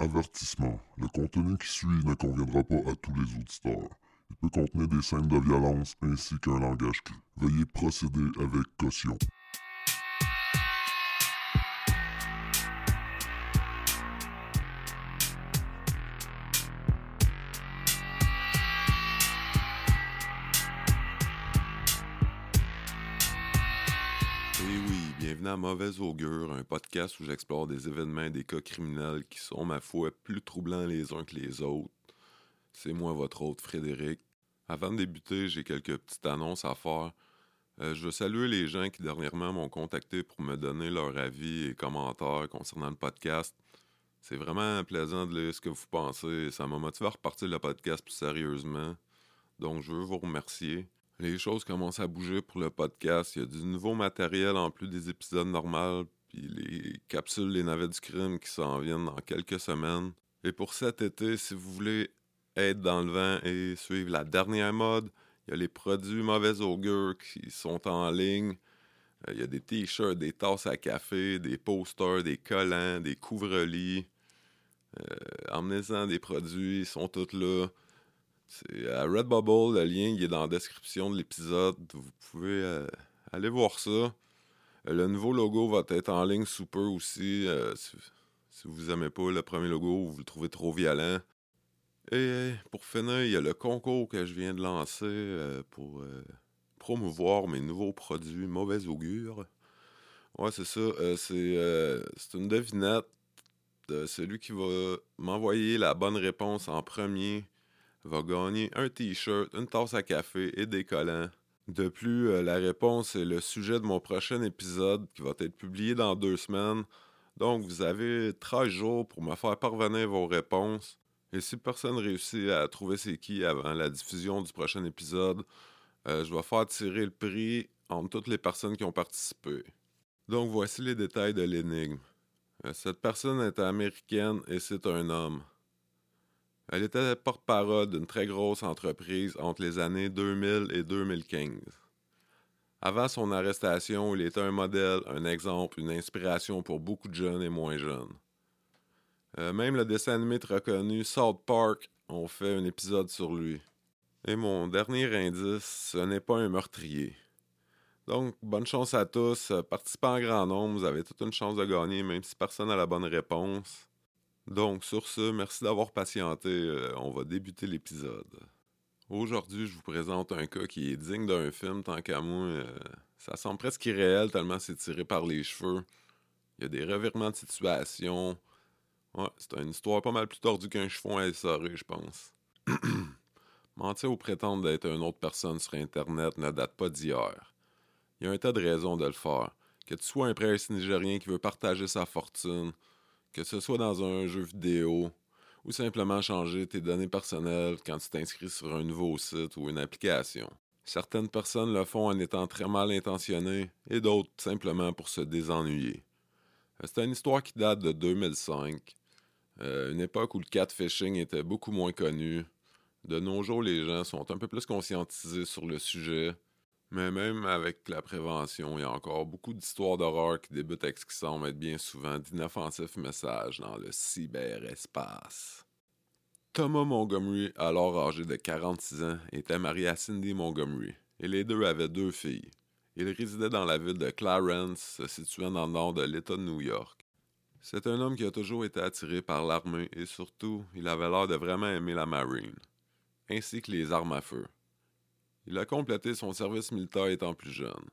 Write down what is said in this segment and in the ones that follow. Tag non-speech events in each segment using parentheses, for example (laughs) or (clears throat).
Avertissement. Le contenu qui suit ne conviendra pas à tous les auditeurs. Il peut contenir des scènes de violence ainsi qu'un langage cru. Veuillez procéder avec caution. Mauvaise Augure, un podcast où j'explore des événements et des cas criminels qui sont, ma foi, plus troublants les uns que les autres. C'est moi, votre hôte Frédéric. Avant de débuter, j'ai quelques petites annonces à faire. Euh, je veux saluer les gens qui dernièrement m'ont contacté pour me donner leur avis et commentaires concernant le podcast. C'est vraiment plaisant de lire ce que vous pensez. Ça m'a motivé à repartir le podcast plus sérieusement. Donc, je veux vous remercier. Les choses commencent à bouger pour le podcast. Il y a du nouveau matériel en plus des épisodes normaux, puis les capsules Les Navets du Crime qui s'en viennent dans quelques semaines. Et pour cet été, si vous voulez être dans le vent et suivre la dernière mode, il y a les produits mauvais augure qui sont en ligne. Euh, Il y a des t-shirts, des tasses à café, des posters, des collants, des couvre-lits. Euh, Emmenez-en des produits, ils sont tous là. C'est à Redbubble, le lien est dans la description de l'épisode. Vous pouvez euh, aller voir ça. Euh, le nouveau logo va être en ligne sous peu aussi. euh, si, vous aimez pas le premier logo ou vous le trouvez trop violent. Et pour finir, il y a le concours que je viens de lancer pour promouvoir mes nouveaux produits mauvais augure. Ouais, c'est ça. c'est c'est une devinette de celui qui va m'envoyer la bonne réponse en premier va gagner un t-shirt, une tasse à café et des collants. De plus, euh, la réponse est le sujet de mon prochain épisode qui va être publié dans deux semaines. Donc, vous avez 13 jours pour me faire parvenir vos réponses. Et si personne réussit à trouver c'est qui avant la diffusion du prochain épisode, euh, je vais faire tirer le prix entre toutes les personnes qui ont participé. Donc, voici les détails de l'énigme. Euh, Cette personne est américaine et c'est un homme. Elle était porte-parole d'une très grosse entreprise entre les années 2000 et 2015. Avant son arrestation, il était un modèle, un exemple, une inspiration pour beaucoup de jeunes et moins jeunes. Euh, même le dessin animé reconnu South Park ont fait un épisode sur lui. Et mon dernier indice, ce n'est pas un meurtrier. Donc, bonne chance à tous. Euh, Participez en grand nombre, vous avez toute une chance de gagner, même si personne n'a la bonne réponse. Donc, sur ce, merci d'avoir patienté. euh, on va débuter l'épisode. Aujourd'hui, je vous présente un cas qui est digne d'un film, tant qu'à moi. euh, ça semble presque irréel tellement c'est tiré par les cheveux. Il y a des revirements de situation. C'est une histoire pas mal plus tordue qu'un chiffon à essorer, je pense. (clears throat) Mentir ou prétendre d'être une autre personne sur Internet ne date pas d'hier. Il y a un tas de raisons de le faire. Que tu sois un prince nigérien qui veut partager sa fortune, que ce soit dans un jeu vidéo, ou simplement changer tes données personnelles quand tu t'inscris sur un nouveau site ou une application. Certaines personnes le font en étant très mal intentionnées et d'autres simplement pour se désennuyer. Euh, C'est une histoire qui date de 2005, euh, une époque où le catfishing était beaucoup moins connu. De nos jours, les gens sont un peu plus conscientisés sur le sujet, mais même avec la prévention, il y a encore beaucoup d'histoires d'horreur qui débutent avec ce qui semble être bien souvent d'inoffensifs messages dans le cyberespace. Thomas Montgomery, alors âgé de 46 ans, était marié à Cindy Montgomery, et les deux avaient deux filles. Il résidait dans la ville de Clarence, se situant dans le nord de l'État de New York. C'est un homme qui a toujours été attiré par l'armée et surtout, il avait l'air de vraiment aimer la marine, ainsi que les armes à feu. Il a complété son service militaire étant plus jeune.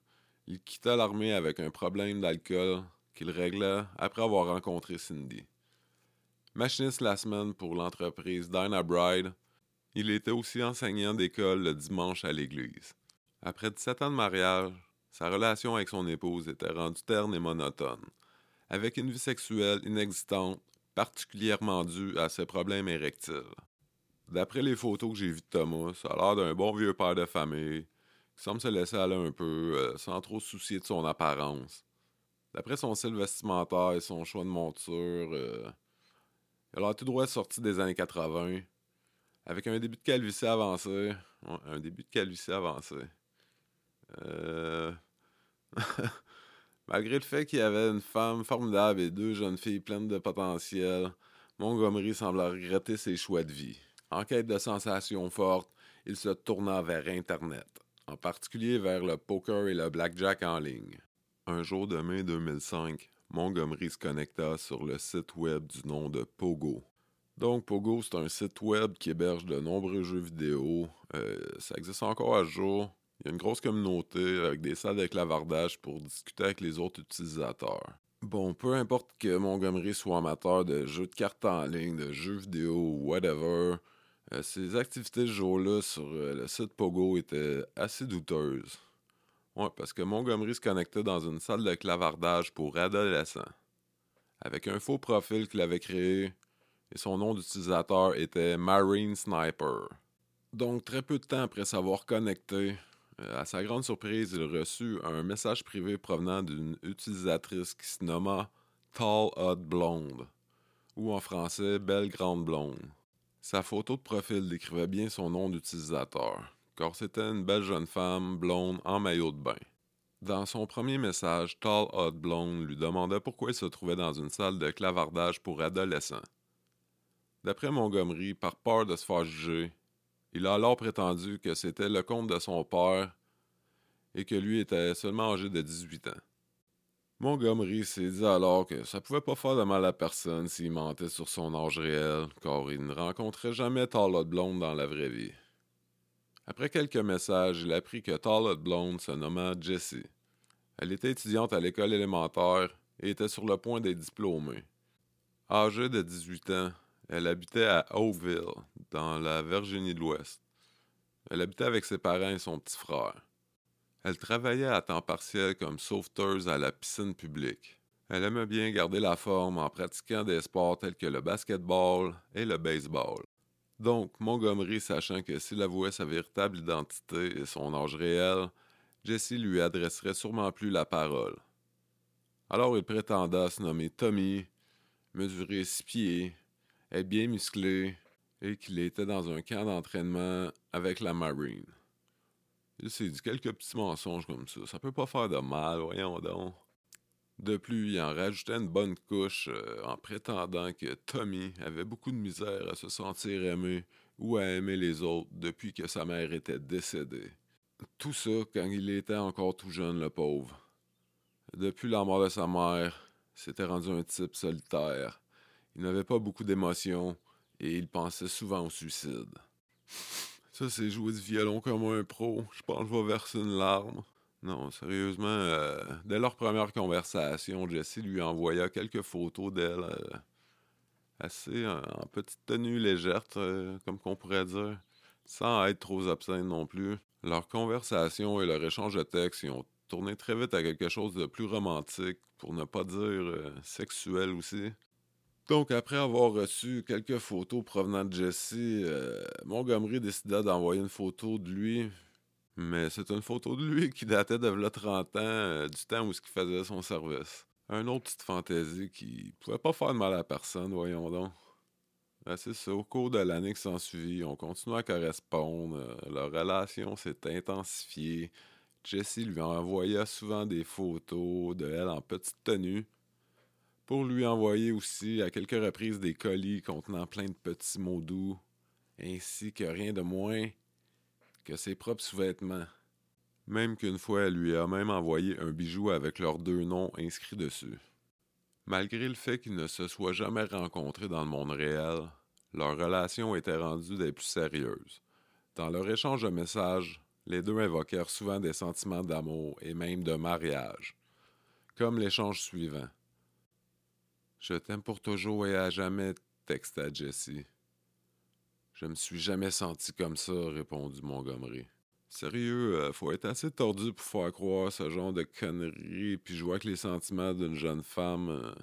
Il quitta l'armée avec un problème d'alcool qu'il régla après avoir rencontré Cindy. Machiniste la semaine pour l'entreprise Dyna Bride, il était aussi enseignant d'école le dimanche à l'église. Après 17 ans de mariage, sa relation avec son épouse était rendue terne et monotone, avec une vie sexuelle inexistante, particulièrement due à ses problèmes érectiles. D'après les photos que j'ai vues de Thomas, ça a l'air d'un bon vieux père de famille qui semble se laisser aller un peu euh, sans trop se soucier de son apparence. D'après son style vestimentaire et son choix de monture, euh, il a tout droit sorti des années 80, avec un début de calvitie avancé. Un début de calvitie avancé. Euh... (laughs) Malgré le fait qu'il y avait une femme formidable et deux jeunes filles pleines de potentiel, Montgomery sembla regretter ses choix de vie. En quête de sensations fortes, il se tourna vers Internet, en particulier vers le poker et le blackjack en ligne. Un jour de mai 2005, Montgomery se connecta sur le site web du nom de Pogo. Donc, Pogo, c'est un site web qui héberge de nombreux jeux vidéo. Euh, ça existe encore à jour. Il y a une grosse communauté avec des salles de clavardage pour discuter avec les autres utilisateurs. Bon, peu importe que Montgomery soit amateur de jeux de cartes en ligne, de jeux vidéo ou whatever, ses activités ce jour-là sur euh, le site Pogo étaient assez douteuses. Ouais, parce que Montgomery se connectait dans une salle de clavardage pour adolescents. Avec un faux profil qu'il avait créé, et son nom d'utilisateur était Marine Sniper. Donc, très peu de temps après s'avoir connecté, euh, à sa grande surprise, il reçut un message privé provenant d'une utilisatrice qui se nomma Tall Hot Blonde, ou en français Belle Grande Blonde. Sa photo de profil décrivait bien son nom d'utilisateur, car c'était une belle jeune femme blonde en maillot de bain. Dans son premier message, Tall Hot Blonde lui demandait pourquoi il se trouvait dans une salle de clavardage pour adolescents. D'après Montgomery, par peur de se faire juger, il a alors prétendu que c'était le compte de son père et que lui était seulement âgé de 18 ans. Montgomery s'est dit alors que ça pouvait pas faire de mal à personne s'il mentait sur son âge réel, car il ne rencontrait jamais Tarlotte Blonde dans la vraie vie. Après quelques messages, il apprit que Tarlotte Blonde se nommait Jessie. Elle était étudiante à l'école élémentaire et était sur le point d'être diplômée. Âgée de 18 ans, elle habitait à Oakville, dans la Virginie de l'Ouest. Elle habitait avec ses parents et son petit frère. Elle travaillait à temps partiel comme sauveteuse à la piscine publique. Elle aimait bien garder la forme en pratiquant des sports tels que le basketball et le baseball. Donc, Montgomery, sachant que s'il avouait sa véritable identité et son âge réel, Jesse lui adresserait sûrement plus la parole. Alors il prétenda se nommer Tommy, mesurer six pieds, être bien musclé et qu'il était dans un camp d'entraînement avec la Marine. Il s'est dit quelques petits mensonges comme ça. Ça peut pas faire de mal, voyons donc. De plus, il en rajoutait une bonne couche euh, en prétendant que Tommy avait beaucoup de misère à se sentir aimé ou à aimer les autres depuis que sa mère était décédée. Tout ça quand il était encore tout jeune, le pauvre. Depuis la mort de sa mère, s'était rendu un type solitaire, il n'avait pas beaucoup d'émotions et il pensait souvent au suicide. Ça, c'est jouer du violon comme un pro. Je pense que je vais verser une larme. Non, sérieusement, euh, dès leur première conversation, Jessie lui envoya quelques photos d'elle euh, assez en, petite tenue légère, euh, comme qu'on pourrait dire, sans être trop obscène non plus. Leur conversation et leur échange de textes y ont tourné très vite à quelque chose de plus romantique, pour ne pas dire sexuel aussi. Donc, après avoir reçu quelques photos provenant de Jesse, euh, Montgomery décida d'envoyer une photo de lui. Mais c'est une photo de lui qui datait de là 30 ans, euh, du temps où il faisait son service. Un autre petite fantaisie qui pouvait pas faire de mal à personne, voyons donc. Ben, c'est ça, au cours de l'année qui s'ensuivit, on continua à correspondre, euh, leur relation s'est intensifiée. Jesse lui envoya souvent des photos de elle en petite tenue, pour lui envoyer aussi à quelques reprises des colis contenant plein de petits mots doux, ainsi que rien de moins que ses propres sous-vêtements. Même qu'une fois, elle lui a même envoyé un bijou avec leurs deux noms inscrits dessus. Malgré le fait qu'ils ne se soient jamais rencontrés dans le monde réel, leur relation était rendue des plus sérieuses. Dans leur échange de messages, les deux invoquèrent souvent des sentiments d'amour et même de mariage, comme l'échange suivant. Je t'aime pour toujours et à jamais, texta Jessie. Je me suis jamais senti comme ça, répondit Montgomery. Sérieux, euh, faut être assez tordu pour faire croire ce genre de conneries puis jouer avec les sentiments d'une jeune femme euh,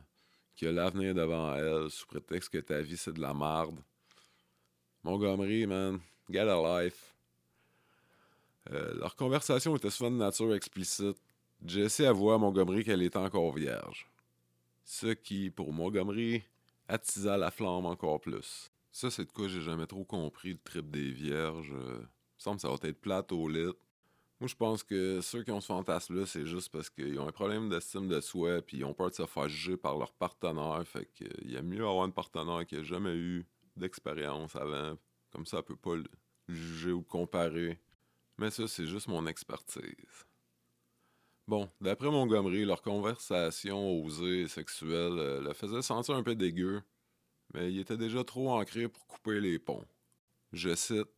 qui a l'avenir devant elle sous prétexte que ta vie c'est de la marde. Montgomery, man, get a life. Euh, leur conversation était souvent de nature explicite. Jessie avoua à Montgomery qu'elle était encore vierge ce qui, pour Montgomery, attisa la flamme encore plus. Ça, c'est de quoi j'ai jamais trop compris le trip des vierges. Euh, il me semble que ça va être plate au. Moi, je pense que ceux qui ont ce fantasme-là, c'est juste parce qu'ils ont un problème d'estime de soi, puis ils ont peur de se faire juger par leur partenaire. Fait qu'il y a mieux avoir un partenaire qui a jamais eu d'expérience avant. Comme ça, elle peut pas le juger ou comparer. Mais ça, c'est juste mon expertise. Bon, d'après Montgomery, leur conversation osée et sexuelle euh, le faisait sentir un peu dégueu, mais il était déjà trop ancré pour couper les ponts. Je cite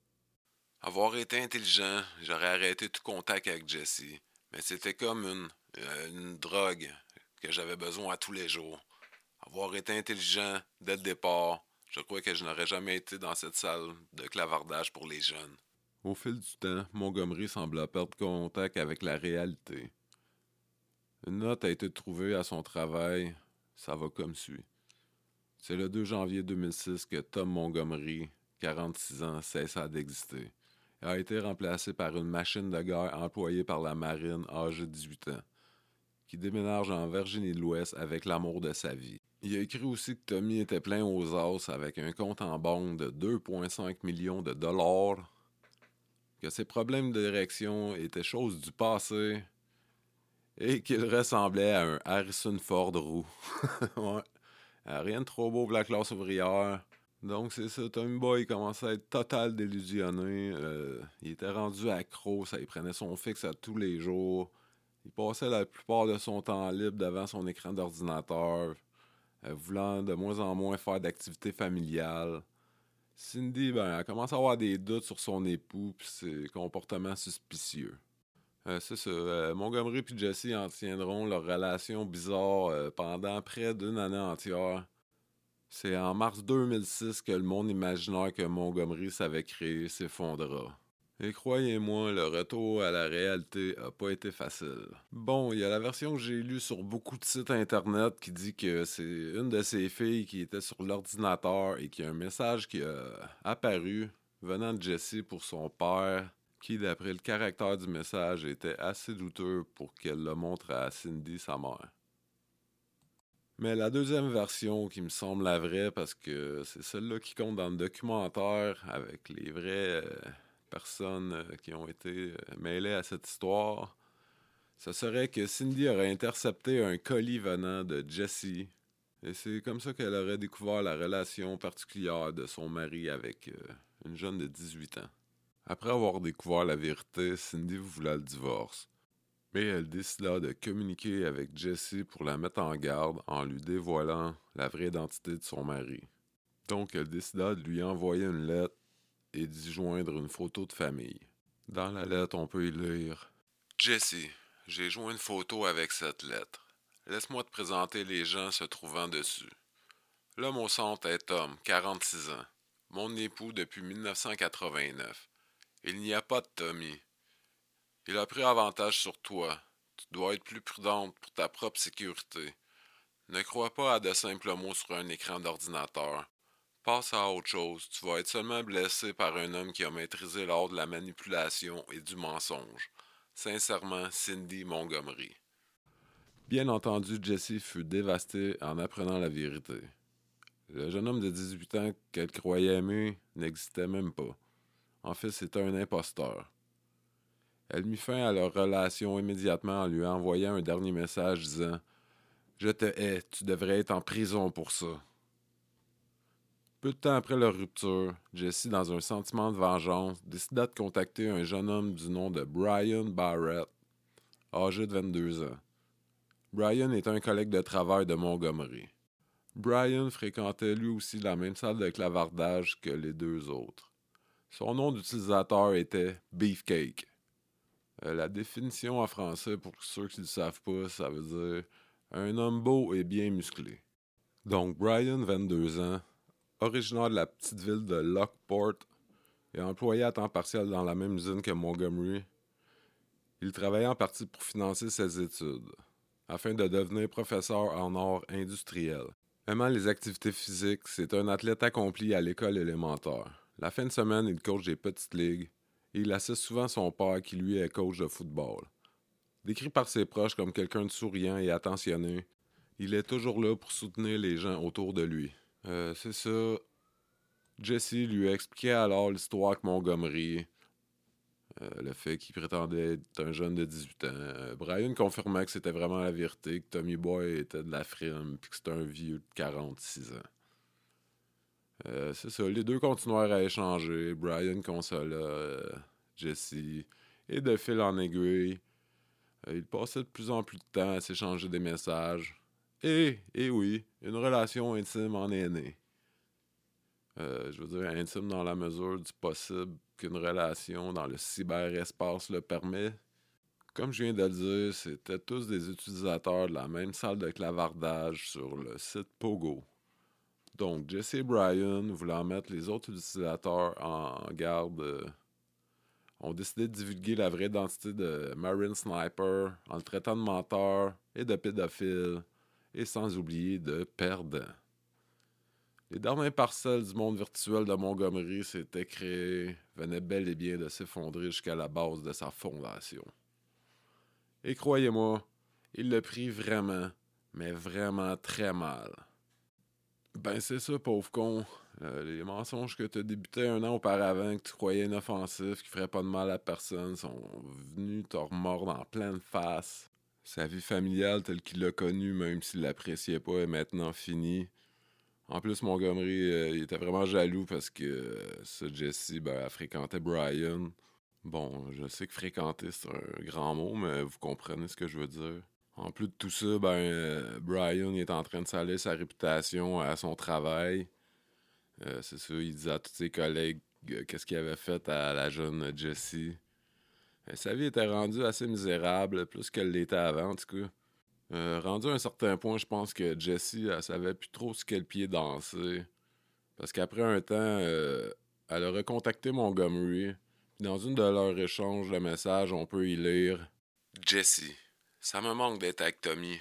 avoir été intelligent, j'aurais arrêté tout contact avec Jesse, mais c'était comme une, euh, une drogue que j'avais besoin à tous les jours. Avoir été intelligent dès le départ, je crois que je n'aurais jamais été dans cette salle de clavardage pour les jeunes. Au fil du temps, Montgomery sembla perdre contact avec la réalité. Une note a été trouvée à son travail, ça va comme suit. C'est le 2 janvier 2006 que Tom Montgomery, 46 ans, cessa d'exister a été remplacé par une machine de guerre employée par la marine âgée de 18 ans, qui déménage en Virginie de l'Ouest avec l'amour de sa vie. Il a écrit aussi que Tommy était plein aux os avec un compte en banque de 2,5 millions de dollars, que ses problèmes d'érection étaient chose du passé et qu'il ressemblait à un Harrison Ford roux. (laughs) ouais. Rien de trop beau pour la classe ouvrière. Donc, c'est ça. Tommy Boy commençait à être total délusionné. Euh, il était rendu accro. Ça, il prenait son fixe à tous les jours. Il passait la plupart de son temps libre devant son écran d'ordinateur, euh, voulant de moins en moins faire d'activités familiales. Cindy, ben, elle commence à avoir des doutes sur son époux et ses comportements suspicieux. Euh, c'est ça. Montgomery et Jesse en tiendront leur relation bizarre pendant près d'une année entière. C'est en mars 2006 que le monde imaginaire que Montgomery savait créer s'effondra. Et croyez-moi, le retour à la réalité a pas été facile. Bon, il y a la version que j'ai lue sur beaucoup de sites internet qui dit que c'est une de ses filles qui était sur l'ordinateur et qu'il y a un message qui a apparu venant de Jessie pour son père, qui, d'après le caractère du message, était assez douteux pour qu'elle le montre à Cindy, sa mère. Mais la deuxième version qui me semble la vraie, parce que c'est celle-là qui compte dans le documentaire avec les vraies euh, personnes euh, qui ont été euh, mêlées à cette histoire, ce serait que Cindy aurait intercepté un colis venant de Jessie. Et c'est comme ça qu'elle aurait découvert la relation particulière de son mari avec une jeune de 18 ans. Après avoir découvert la vérité, Cindy voulait le divorce mais elle décida de communiquer avec Jessie pour la mettre en garde en lui dévoilant la vraie identité de son mari. Donc elle décida de lui envoyer une lettre et d'y joindre une photo de famille. Dans la lettre, on peut y lire Jessie, j'ai joint une photo avec cette lettre. Laisse-moi te présenter les gens se trouvant dessus. L'homme au centre est Tom, 46 ans, mon époux depuis 1989. Il n'y a pas de Tommy, il a pris avantage sur toi. Tu dois être plus prudente pour ta propre sécurité. Ne crois pas à de simples mots sur un écran d'ordinateur. Passe à autre chose. Tu vas être seulement blessé par un homme qui a maîtrisé l'art de la manipulation et du mensonge. Sincèrement, Cindy Montgomery. Bien entendu, Jesse fut dévasté en apprenant la vérité. Le jeune homme de 18 ans qu'elle croyait aimer n'existait même pas. En fait, c'était un imposteur. Elle mit fin à leur relation immédiatement en lui envoyant un dernier message disant Je te hais, tu devrais être en prison pour ça. Peu de temps après leur rupture, Jesse, dans un sentiment de vengeance, décida de contacter un jeune homme du nom de Brian Barrett, âgé de 22 ans. Brian est un collègue de travail de Montgomery. Brian fréquentait lui aussi la même salle de clavardage que les deux autres. Son nom d'utilisateur était Beefcake. Euh, la définition en français, pour ceux qui ne le savent pas, ça veut dire un homme beau et bien musclé. Donc, Brian, 22 ans, originaire de la petite ville de Lockport et employé à temps partiel dans la même usine que Montgomery, il travaillait en partie pour financer ses études, afin de devenir professeur en art industriel. Aimant les activités physiques, c'est un athlète accompli à l'école élémentaire. La fin de semaine, il coach des petites ligues il assiste souvent son père qui lui est coach de football. Décrit par ses proches comme quelqu'un de souriant et attentionné, il est toujours là pour soutenir les gens autour de lui. Euh, c'est ça. Jesse lui expliquait alors l'histoire que Montgomery. le fait qu'il prétendait être un jeune de 18 ans. Brian confirmait que c'était vraiment la vérité, que Tommy Boy était de la frime, puis que c'était un vieux de 46 ans. C'est ça, les deux continuèrent à échanger. Brian consola Jesse, et de fil en aiguille, ils passaient de plus en plus de temps à s'échanger des messages. Et, et oui, une relation intime en est née. Euh, je veux dire, intime dans la mesure du possible qu'une relation dans le cyberespace le permet. Comme je viens de le dire, c'était tous des utilisateurs de la même salle de clavardage sur le site Pogo. Donc, Jesse et Brian, voulant mettre les autres utilisateurs en garde, euh, ont décidé de divulguer la vraie identité de Marine Sniper en le traitant de menteur et de pédophile, et sans oublier de perdant. Les dernières parcelles du monde virtuel de Montgomery s'étaient créées venaient bel et bien de s'effondrer jusqu'à la base de sa fondation. Et croyez-moi, il le prit vraiment, mais vraiment très mal. Ben c'est ça, pauvre con. Euh, les mensonges que tu as débutés un an auparavant, que tu croyais inoffensifs, qui feraient pas de mal à personne, sont venus te remordre en pleine face. Sa vie familiale telle qu'il l'a connue, même s'il l'appréciait pas, est maintenant finie. En plus, Montgomery, euh, il était vraiment jaloux parce que euh, ce Jesse ben, fréquentait Brian. Bon, je sais que fréquenter, c'est un grand mot, mais vous comprenez ce que je veux dire. En plus de tout ça, ben, euh, Brian est en train de salir sa réputation à son travail. c'est ça, il disait à tous ses collègues qu'est-ce qu'il avait fait à la jeune Jessie. sa vie était rendue assez misérable, plus qu'elle l'était avant, en tout cas. Euh, rendu à un certain point, je pense que Jessie, elle savait plus trop ce quel pied danser. Parce qu'après un temps, euh, elle a recontacté Montgomery. Dans une de leurs échanges de messages, on peut y lire Jessie, ça me manque d'être avec Tommy.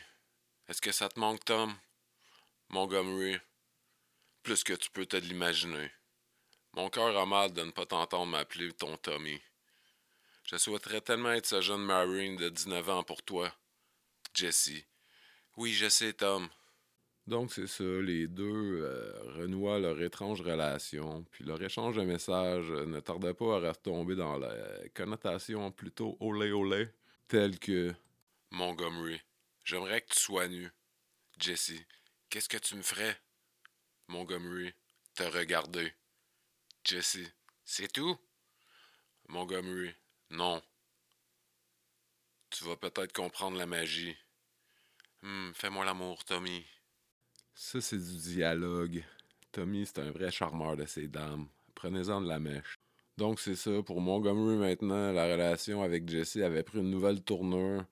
Est-ce que ça te manque, Tom? Montgomery, plus que tu peux te l'imaginer. Mon cœur a mal de ne pas t'entendre m'appeler ton Tommy. Je souhaiterais tellement être ce jeune Marine de 19 ans pour toi. Jesse. Oui, je sais, Tom. Donc, c'est ça, les deux euh, renouent leur étrange relation, puis leur échange de messages euh, ne tardait pas à retomber dans la connotation plutôt olé olé, telle que Montgomery, j'aimerais que tu sois nu. Jesse, qu'est-ce que tu me ferais? Montgomery, te regarder. Jesse, c'est tout? Montgomery, non. Tu vas peut-être comprendre la magie. Hum, fais-moi l'amour, Tommy. Ça, c'est du dialogue. Tommy, c'est un vrai charmeur de ces dames. Prenez-en de la mèche. Donc, c'est ça. Pour Montgomery, maintenant, la relation avec Jesse avait pris une nouvelle tournure.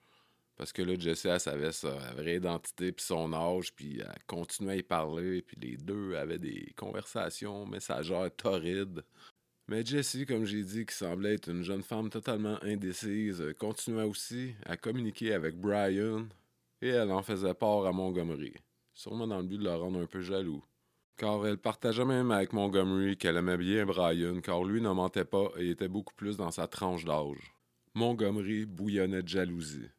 Parce que là, Jesse, elle savait sa vraie identité, puis son âge, puis elle continuait à y parler, puis les deux avaient des conversations messagères torrides. Mais Jessie, comme j'ai dit, qui semblait être une jeune femme totalement indécise, continuait aussi à communiquer avec Brian et elle en faisait part à Montgomery, sûrement dans le but de le rendre un peu jaloux. Car elle partageait même avec Montgomery qu'elle aimait bien Brian, car lui ne mentait pas et était beaucoup plus dans sa tranche d'âge. Montgomery bouillonnait de jalousie.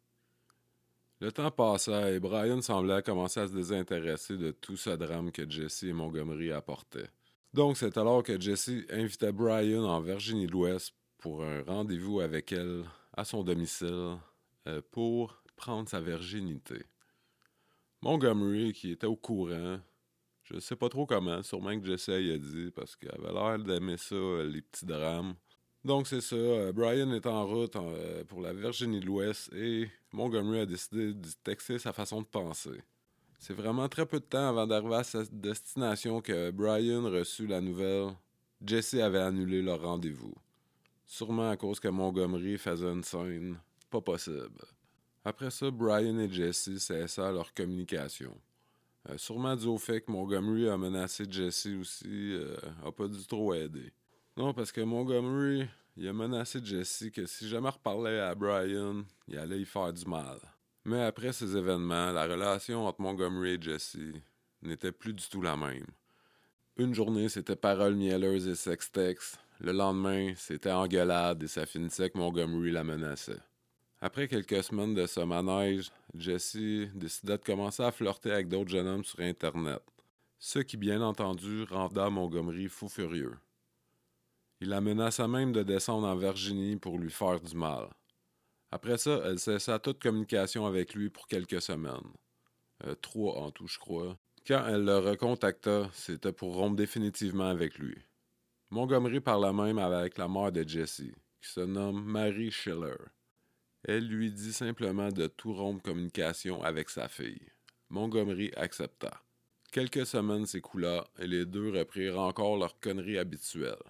Le temps passa et Brian semblait commencer à se désintéresser de tout ce drame que Jesse et Montgomery apportaient. Donc, c'est alors que Jesse invitait Brian en Virginie de l'Ouest pour un rendez-vous avec elle à son domicile euh, pour prendre sa virginité. Montgomery, qui était au courant, je sais pas trop comment, sûrement que Jesse y a dit parce qu'elle avait l'air d'aimer ça, euh, les petits drames. Donc c'est ça, euh, Brian est en route pour la Virginie de l'Ouest et Montgomery a décidé de texter sa façon de penser. C'est vraiment très peu de temps avant d'arriver à sa destination que Brian reçut la nouvelle. Jesse avait annulé leur rendez-vous. Sûrement à cause que Montgomery faisait une scène pas possible. Après ça, Brian et Jesse cessèrent leur communication. Euh, sûrement dû au fait que Montgomery a menacé Jesse aussi, euh, a pas du tout aidé. Non, parce que Montgomery, il a menacé Jesse que si jamais reparlait à Brian, il allait y faire du mal. Mais après ces événements, la relation entre Montgomery et Jesse n'était plus du tout la même. Une journée, c'était paroles mielleuses et sextex. Le lendemain, c'était engueulade et ça finissait que Montgomery la menaçait. Après quelques semaines de ce manège, Jesse décida de commencer à flirter avec d'autres jeunes hommes sur Internet. Ce qui, bien entendu, renda Montgomery fou furieux. Il la menaça même de descendre en Virginie pour lui faire du mal. Après ça, elle cessa toute communication avec lui pour quelques semaines. Euh, trois en tout, je crois. Quand elle le recontacta, c'était pour rompre définitivement avec lui. Montgomery parla même avec la mère de Jesse, qui se nomme Mary Schiller. Elle lui dit simplement de tout rompre communication avec sa fille. Montgomery accepta. Quelques semaines s'écoula et les deux reprirent encore leur connerie habituelle.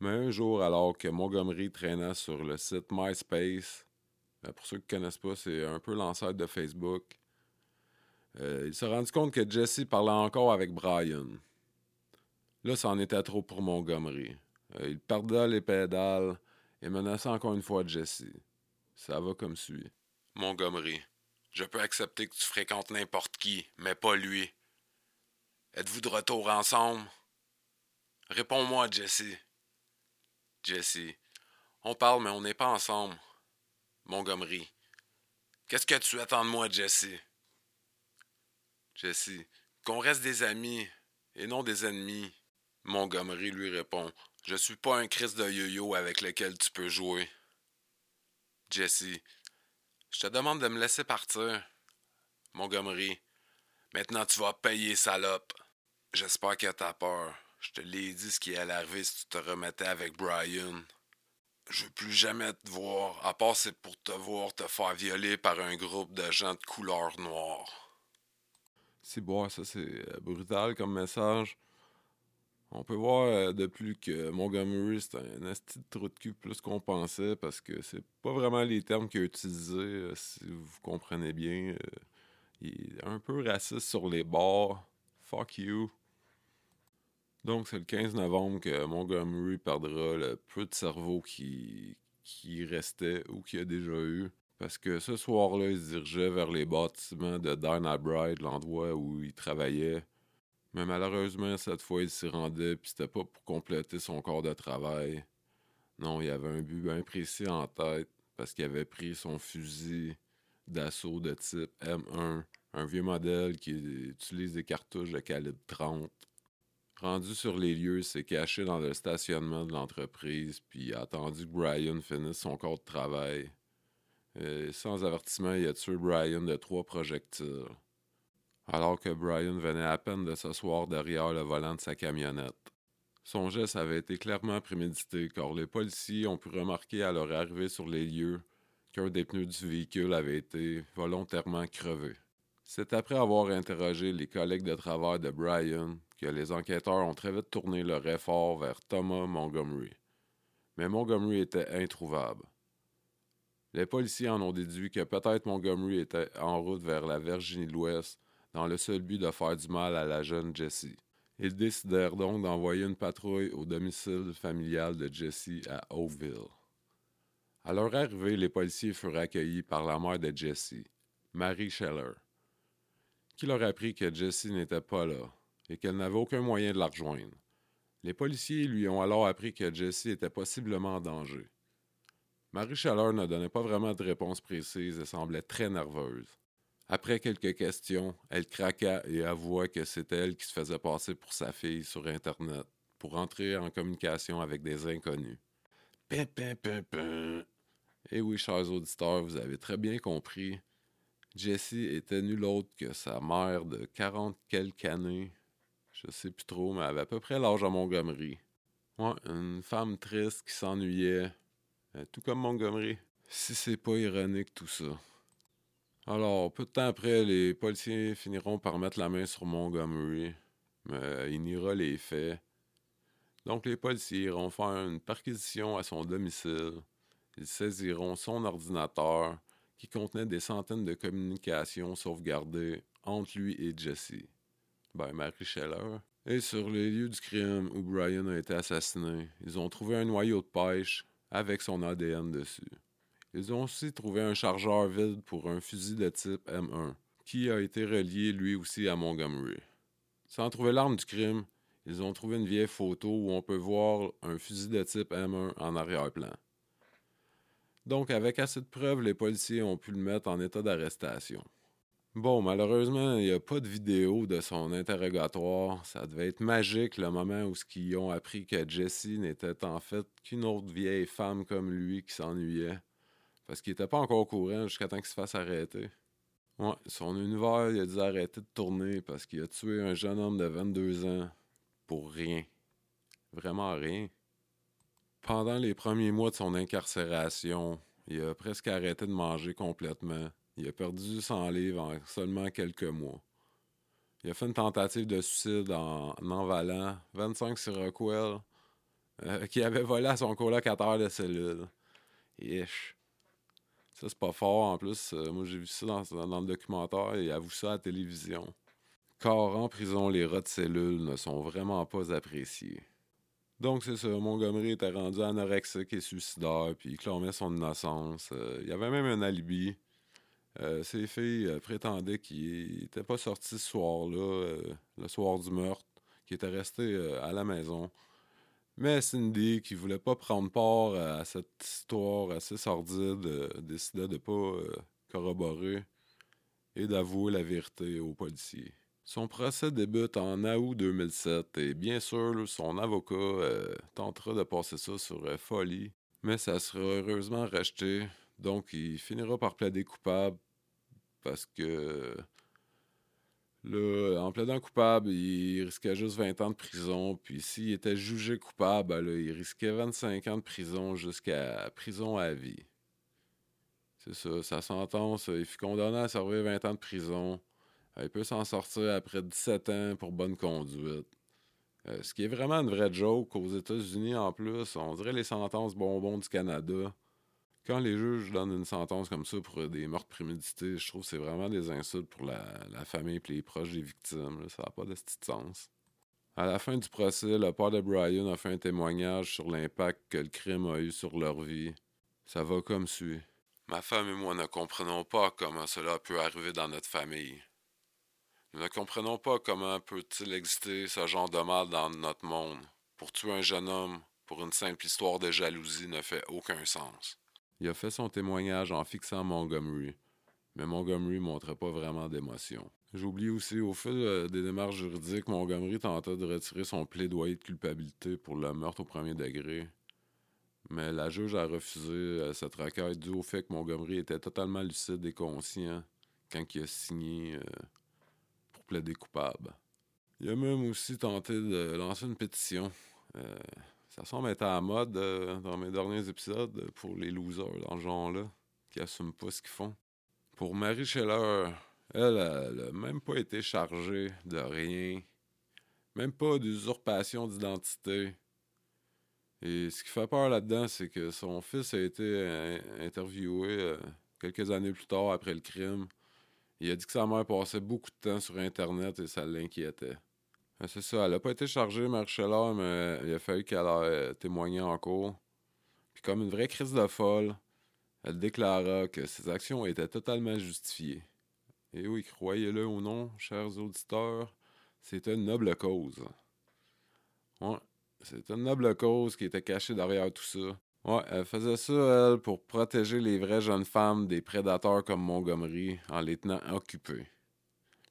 Mais un jour, alors que Montgomery traînait sur le site MySpace, euh, pour ceux qui ne connaissent pas, c'est un peu l'ancêtre de Facebook, euh, il s'est rendu compte que Jesse parlait encore avec Brian. Là, c'en était trop pour Montgomery. Euh, il perdait les pédales et menaçait encore une fois Jesse. Ça va comme suit. Montgomery, je peux accepter que tu fréquentes n'importe qui, mais pas lui. Êtes-vous de retour ensemble? Réponds-moi, Jesse. Jesse, on parle, mais on n'est pas ensemble. Montgomery, qu'est-ce que tu attends de moi, Jesse? Jesse, qu'on reste des amis et non des ennemis. Montgomery lui répond Je suis pas un Christ de yo-yo avec lequel tu peux jouer. Jesse, je te demande de me laisser partir. Montgomery, maintenant tu vas payer, salope. J'espère que t'as peur. Je te l'ai dit ce qui allait arriver si tu te remettais avec Brian. Je veux plus jamais te voir, à part c'est pour te voir te faire violer par un groupe de gens de couleur noire. C'est bon, ça c'est euh, brutal comme message. On peut voir euh, depuis que Montgomery c'est un asti de trou de cul plus qu'on pensait parce que c'est pas vraiment les termes qu'il a utilisés, euh, si vous comprenez bien. il est un peu raciste sur les bords. Fuck you. Donc c'est le 15 novembre que Montgomery perdra le peu de cerveau qui, qui restait ou qu'il a déjà eu. Parce que ce soir-là, il se dirigeait vers les bâtiments de Dana Bride, l'endroit où il travaillait. Mais malheureusement, cette fois, il s'y rendait, puis c'était pas pour compléter son corps de travail. Non, il avait un but bien précis en tête, parce qu'il avait pris son fusil d'assaut de type M1, un vieux modèle qui utilise des cartouches de calibre 30. Rendu sur les lieux, il s'est caché dans le stationnement de l'entreprise, puis a attendu que Brian finisse son corps de travail. Euh, sans avertissement, il a tué Brian de trois projectiles. Alors que Brian venait à peine de s'asseoir derrière le volant de sa camionnette. Son geste avait été clairement prémédité car les policiers ont pu remarquer à leur arrivée sur les lieux qu'un des pneus du véhicule avait été volontairement crevé. C'est après avoir interrogé les collègues de travail de Brian les enquêteurs ont très vite tourné leur effort vers Thomas Montgomery. Mais Montgomery était introuvable. Les policiers en ont déduit que peut-être Montgomery était en route vers la Virginie de l'Ouest dans le seul but de faire du mal à la jeune Jessie. Ils décidèrent donc d'envoyer une patrouille au domicile familial de Jessie à Oakville. À leur arrivée, les policiers furent accueillis par la mère de Jessie, Mary Scheller, qui leur apprit que Jessie n'était pas là et qu'elle n'avait aucun moyen de la rejoindre. Les policiers lui ont alors appris que Jessie était possiblement en danger. Marie Chaleur ne donnait pas vraiment de réponse précise et semblait très nerveuse. Après quelques questions, elle craqua et avoua que c'était elle qui se faisait passer pour sa fille sur Internet pour entrer en communication avec des inconnus. Pin, pin. Eh oui, chers auditeurs, vous avez très bien compris. Jessie était nulle autre que sa mère de quarante quelques années. Je sais plus trop, mais elle avait à peu près l'âge à Montgomery. Une femme triste qui s'ennuyait, euh, tout comme Montgomery. Si c'est pas ironique tout ça. Alors, peu de temps après, les policiers finiront par mettre la main sur Montgomery, mais il niera les faits. Donc, les policiers iront faire une perquisition à son domicile. Ils saisiront son ordinateur, qui contenait des centaines de communications sauvegardées entre lui et Jesse. Ben, Marie Scheller. Et sur les lieux du crime où Brian a été assassiné, ils ont trouvé un noyau de pêche avec son ADN dessus. Ils ont aussi trouvé un chargeur vide pour un fusil de type M1, qui a été relié lui aussi à Montgomery. Sans trouver l'arme du crime, ils ont trouvé une vieille photo où on peut voir un fusil de type M1 en arrière-plan. Donc, avec assez de preuves, les policiers ont pu le mettre en état d'arrestation. Bon, malheureusement, il n'y a pas de vidéo de son interrogatoire. Ça devait être magique le moment où ils ont appris que Jessie n'était en fait qu'une autre vieille femme comme lui qui s'ennuyait. Parce qu'il n'était pas encore au courant jusqu'à temps qu'il se fasse arrêter. Ouais, son univers, il a dû arrêter de tourner parce qu'il a tué un jeune homme de 22 ans pour rien. Vraiment rien. Pendant les premiers mois de son incarcération, il a presque arrêté de manger complètement. Il a perdu 100 livres en seulement quelques mois. Il a fait une tentative de suicide en, envalant 25 sur Rockwell, euh, qui avait volé à son colocataire de cellule. Ish. Ça, c'est pas fort. En plus, euh, moi, j'ai vu ça dans, le documentaire et avoue ça à la télévision. Car en prison, les rats de cellules ne sont vraiment pas appréciés. Donc, c'est ça. Montgomery était rendu anorexique et suicidaire, puis il clamait son innocence. Euh, il y avait même un alibi. Euh, ces filles prétendaient qu'il n'était pas sorti ce soir-là, le soir du meurtre, qu'il était resté à la maison. Mais Cindy, qui voulait pas prendre part à cette histoire assez sordide, euh, décida de pas euh, corroborer et d'avouer la vérité aux policiers. Son procès débute en août 2007 et bien sûr, son avocat euh, tentera de passer ça sur folie, mais ça sera heureusement rejeté. Donc, il finira par plaider coupable parce que Là, en plaidant coupable, il risquait juste 20 ans de prison. Puis s'il était jugé coupable, ben il risquait 25 ans de prison jusqu'à prison à vie. C'est ça, sa sentence, il fut condamné à servir 20 ans de prison. Il peut s'en sortir après 17 ans pour bonne conduite. Euh, ce qui est vraiment une vraie joke aux États-Unis en plus. On dirait les sentences bonbons du Canada quand les juges donnent une sentence comme ça pour des meurtres prémédités, je trouve que c'est vraiment des insultes pour la, famille et les proches des victimes. Ça n'a pas de sens. À la fin du procès, le père de Brian a fait un témoignage sur l'impact que le crime a eu sur leur vie. Ça va comme suit. Ma femme et moi ne comprenons pas comment cela peut arriver dans notre famille. Nous ne comprenons pas comment peut-il exister ce genre de mal dans notre monde. Pour tuer un jeune homme, pour une simple histoire de jalousie, ne fait aucun sens. Il a fait son témoignage en fixant Montgomery, mais Montgomery montrait pas vraiment d'émotion. J'oublie aussi, au fil euh, des démarches juridiques, Montgomery tenta de retirer son plaidoyer de culpabilité pour le meurtre au premier degré. Mais la juge a refusé euh, cette requête dû au fait que Montgomery était totalement lucide et conscient quand il a signé euh, pour plaider coupable. Il a même aussi tenté de lancer une pétition ça semble être à la mode euh, dans mes derniers épisodes pour les losers dans ce genre-là, qui assument pas ce qu'ils font. Pour Marie Scheller, elle, elle a même pas été chargée de rien, même pas d'usurpation d'identité. Et ce qui fait peur là-dedans, c'est que son fils a été euh, interviewé euh, quelques années plus tard après le crime. Il a dit que sa mère passait beaucoup de temps sur Internet et ça l'inquiétait. Ben, c'est ça, elle n'a pas été chargée, Marcella, mais il a fallu qu'elle ait euh, témoigné en cours. Puis comme une vraie crise de folle, elle déclara que ses actions étaient totalement justifiées. Et oui, croyez-le ou non, chers auditeurs, c'est une noble cause. Ouais, c'est une noble cause qui était cachée derrière tout ça. Ouais, elle faisait ça, elle, pour protéger les vraies jeunes femmes des prédateurs comme Montgomery en les tenant occupées.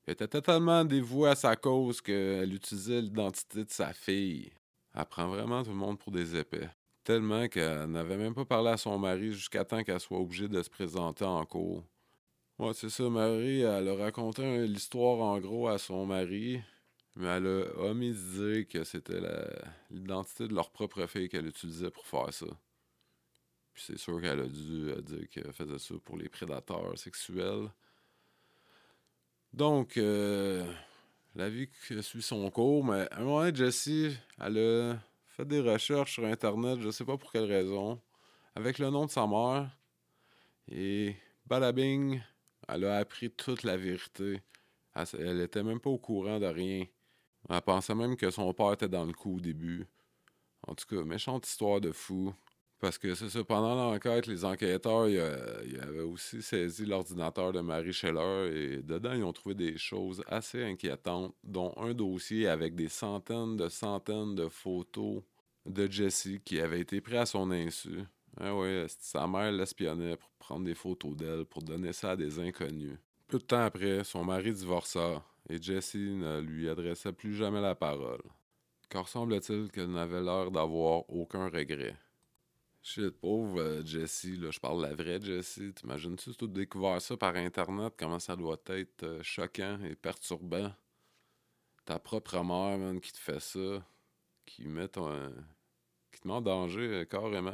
Elle était totalement dévouée à sa cause qu'elle utilisait l'identité de sa fille. Elle prend vraiment tout le monde pour des épais. Tellement qu'elle n'avait même pas parlé à son mari jusqu'à temps qu'elle soit obligée de se présenter en cours. Ouais, c'est ça, Marie, elle a raconté l'histoire en gros à son mari, mais elle a omis dire que c'était l'identité de leur propre fille qu'elle utilisait pour faire ça. Puis c'est sûr qu'elle a dû dire qu'elle faisait ça pour les prédateurs sexuels. Donc, euh, la vie suit son cours, mais à un moment donné, Jessie, elle a fait des recherches sur Internet, je ne sais pas pour quelle raison, avec le nom de sa mère. Et balabing, elle a appris toute la vérité. Elle, n'était même pas au courant de rien. Elle pensait même que son père était dans le coup au début. En tout cas, méchante histoire de fou. Parce que c'est ça, pendant l'enquête, les enquêteurs, avaient aussi saisi l'ordinateur de Marie Scheller et dedans, ils ont trouvé des choses assez inquiétantes, dont un dossier avec des centaines de centaines de photos de Jessie qui avaient été prises à son insu. Ah ouais, sa mère l'espionnait pour prendre des photos d'elle, pour donner ça à des inconnus. Peu de temps après, son mari divorça et Jessie ne lui adressa plus jamais la parole. Car semble-t-il qu'elle n'avait l'air d'avoir aucun regret? Shit, pauvre euh, Jessie, là, je parle de la vraie Jessie. T'imagines-tu tout découvert ça par Internet, comment ça doit être euh, choquant et perturbant? Ta propre mère, man, qui te fait ça, qui met ton, qui te met en danger euh, carrément.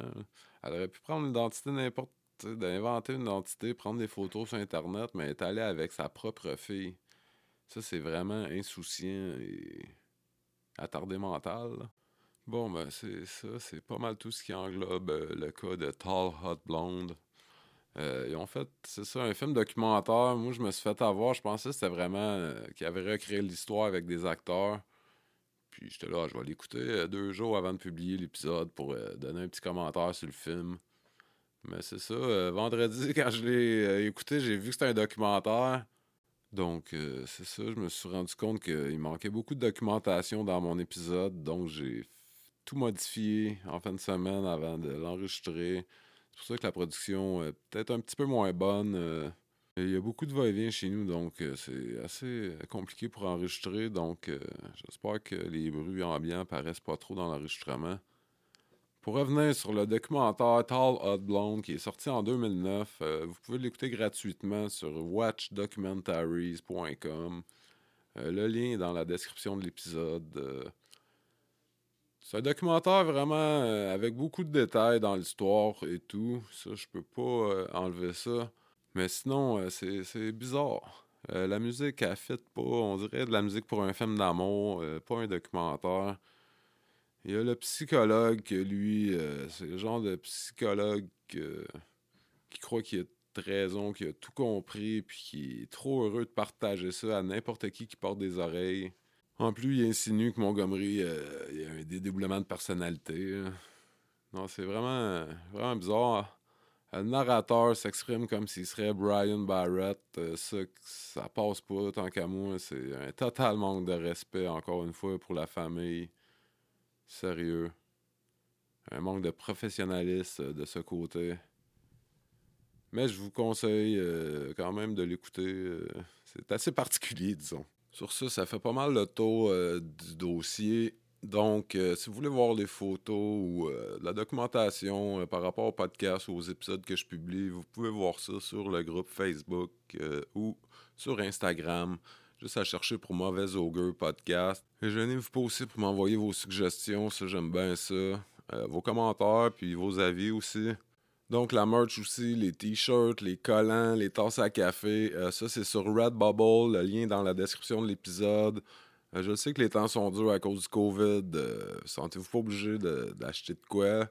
Elle aurait pu prendre l'identité n'importe d'inventer une identité, prendre des photos sur Internet, mais être allée avec sa propre fille. Ça, c'est vraiment insouciant et attardé mental. Bon, ben, c'est ça. C'est pas mal tout ce qui englobe euh, le cas de Tall Hot Blonde. Euh, ils ont fait, c'est ça, un film documentaire. Moi, je me suis fait avoir. Je pensais que c'était vraiment euh, qu'ils avaient recréé l'histoire avec des acteurs. Puis j'étais là, je vais l'écouter deux jours avant de publier l'épisode pour donner un petit commentaire sur le film. Mais c'est ça. vendredi, (laughs) quand je l'ai écouté, j'ai vu que c'était un documentaire. Donc, c'est ça. Je me suis rendu compte qu'il manquait beaucoup de documentation dans mon épisode. Donc, j'ai tout modifié en fin de semaine avant de l'enregistrer. C'est pour ça que la production est peut-être un petit peu moins bonne. Euh, il y a beaucoup de va-et-vient chez nous, donc euh, c'est assez compliqué pour enregistrer. Donc, euh, j'espère que les bruits ambiants paraissent pas trop dans l'enregistrement. Pour revenir sur le documentaire Tall Hot Blonde qui est sorti en 2009, vous pouvez l'écouter gratuitement sur watchdocumentaries.com. le lien est dans la description de l'épisode. C'est un documentaire vraiment euh, avec beaucoup de détails dans l'histoire et tout. Ça, je peux pas euh, enlever ça. Mais sinon, euh, c'est bizarre. la musique, elle fit pas. On dirait de la musique pour un film d'amour, pas un documentaire. Il y a le psychologue, lui, c'est le genre de psychologue qui croit qu'il a raison, qui a tout compris, puis qui est trop heureux de partager ça à n'importe qui qui porte des oreilles. En plus, il insinue que Montgomery euh, a un dédoublement de personnalité. Non, c'est vraiment, vraiment bizarre. Le narrateur s'exprime comme s'il serait Brian Barrett. Euh, ça, ça passe pas tant qu'à moi. C'est un total manque de respect, encore une fois, pour la famille. Sérieux. Un manque de professionnalisme de ce côté. Mais je vous conseille euh, quand même de l'écouter. c'est assez particulier, disons. Sur ça, ça fait pas mal le tour euh, du dossier. Donc, euh, si vous voulez voir les photos ou euh, la documentation par rapport au podcast ou aux épisodes que je publie, vous pouvez voir ça sur le groupe Facebook ou sur Instagram. Juste à chercher pour Mauvais Ogre Podcast. Et gênez-vous pas aussi pour m'envoyer vos suggestions, ça j'aime bien ça. vos commentaires, puis vos avis aussi. Donc, la merch aussi, les t-shirts, les collants, les tasses à café, euh, ça, c'est sur Redbubble. Le lien dans la description de l'épisode. Euh, je sais que les temps sont durs à cause du COVID. Euh, sentez-vous pas obligé d'acheter de, quoi.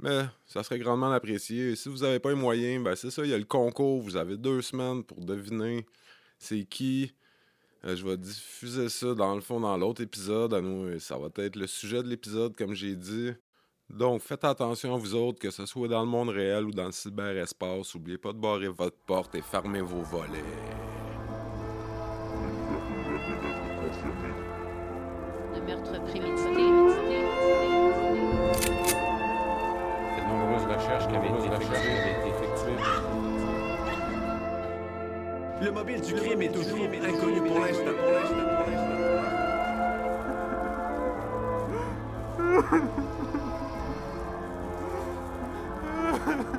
Mais ça serait grandement apprécié. si vous n'avez pas les moyens, ben c'est ça, il y a le concours. Vous avez deux semaines pour deviner c'est qui. je vais diffuser ça dans le fond dans l'autre épisode. Ça va être le sujet de l'épisode, comme j'ai dit. Donc, faites attention à vous autres, que ce soit dans le monde réel ou dans le cyberespace. N'oubliez pas de barrer votre porte et fermer vos volets. De meurtre prémédité. De nombreuses recherches qui avaient été effectuées. Le mobile du crime est toujours inconnu pour l'instant. Pour l'instant, pour l'instant. Ha ha ha!